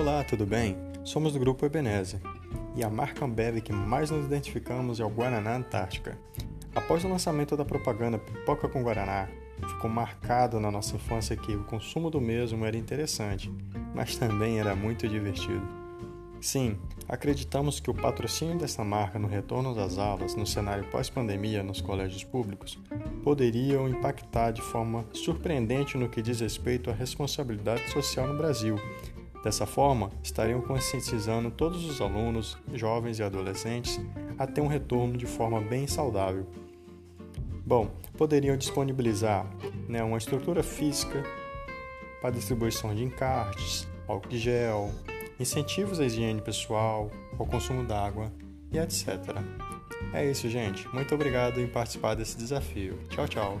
Olá, tudo bem? Somos do Grupo Ebenezer e a marca Ambev que mais nos identificamos é o Guaraná Antártica. Após o lançamento da propaganda Pipoca com Guaraná, ficou marcado na nossa infância que o consumo do mesmo era interessante, mas também era muito divertido. Sim, acreditamos que o patrocínio dessa marca no retorno das aulas no cenário pós-pandemia nos colégios públicos poderiam impactar de forma surpreendente no que diz respeito à responsabilidade social no Brasil Dessa forma, estariam conscientizando todos os alunos, jovens e adolescentes a ter um retorno de forma bem saudável. Bom, poderiam disponibilizar né, uma estrutura física para distribuição de encartes, álcool gel, incentivos à higiene pessoal, ao consumo d'água e etc. É isso, gente. Muito obrigado em participar desse desafio. Tchau, tchau.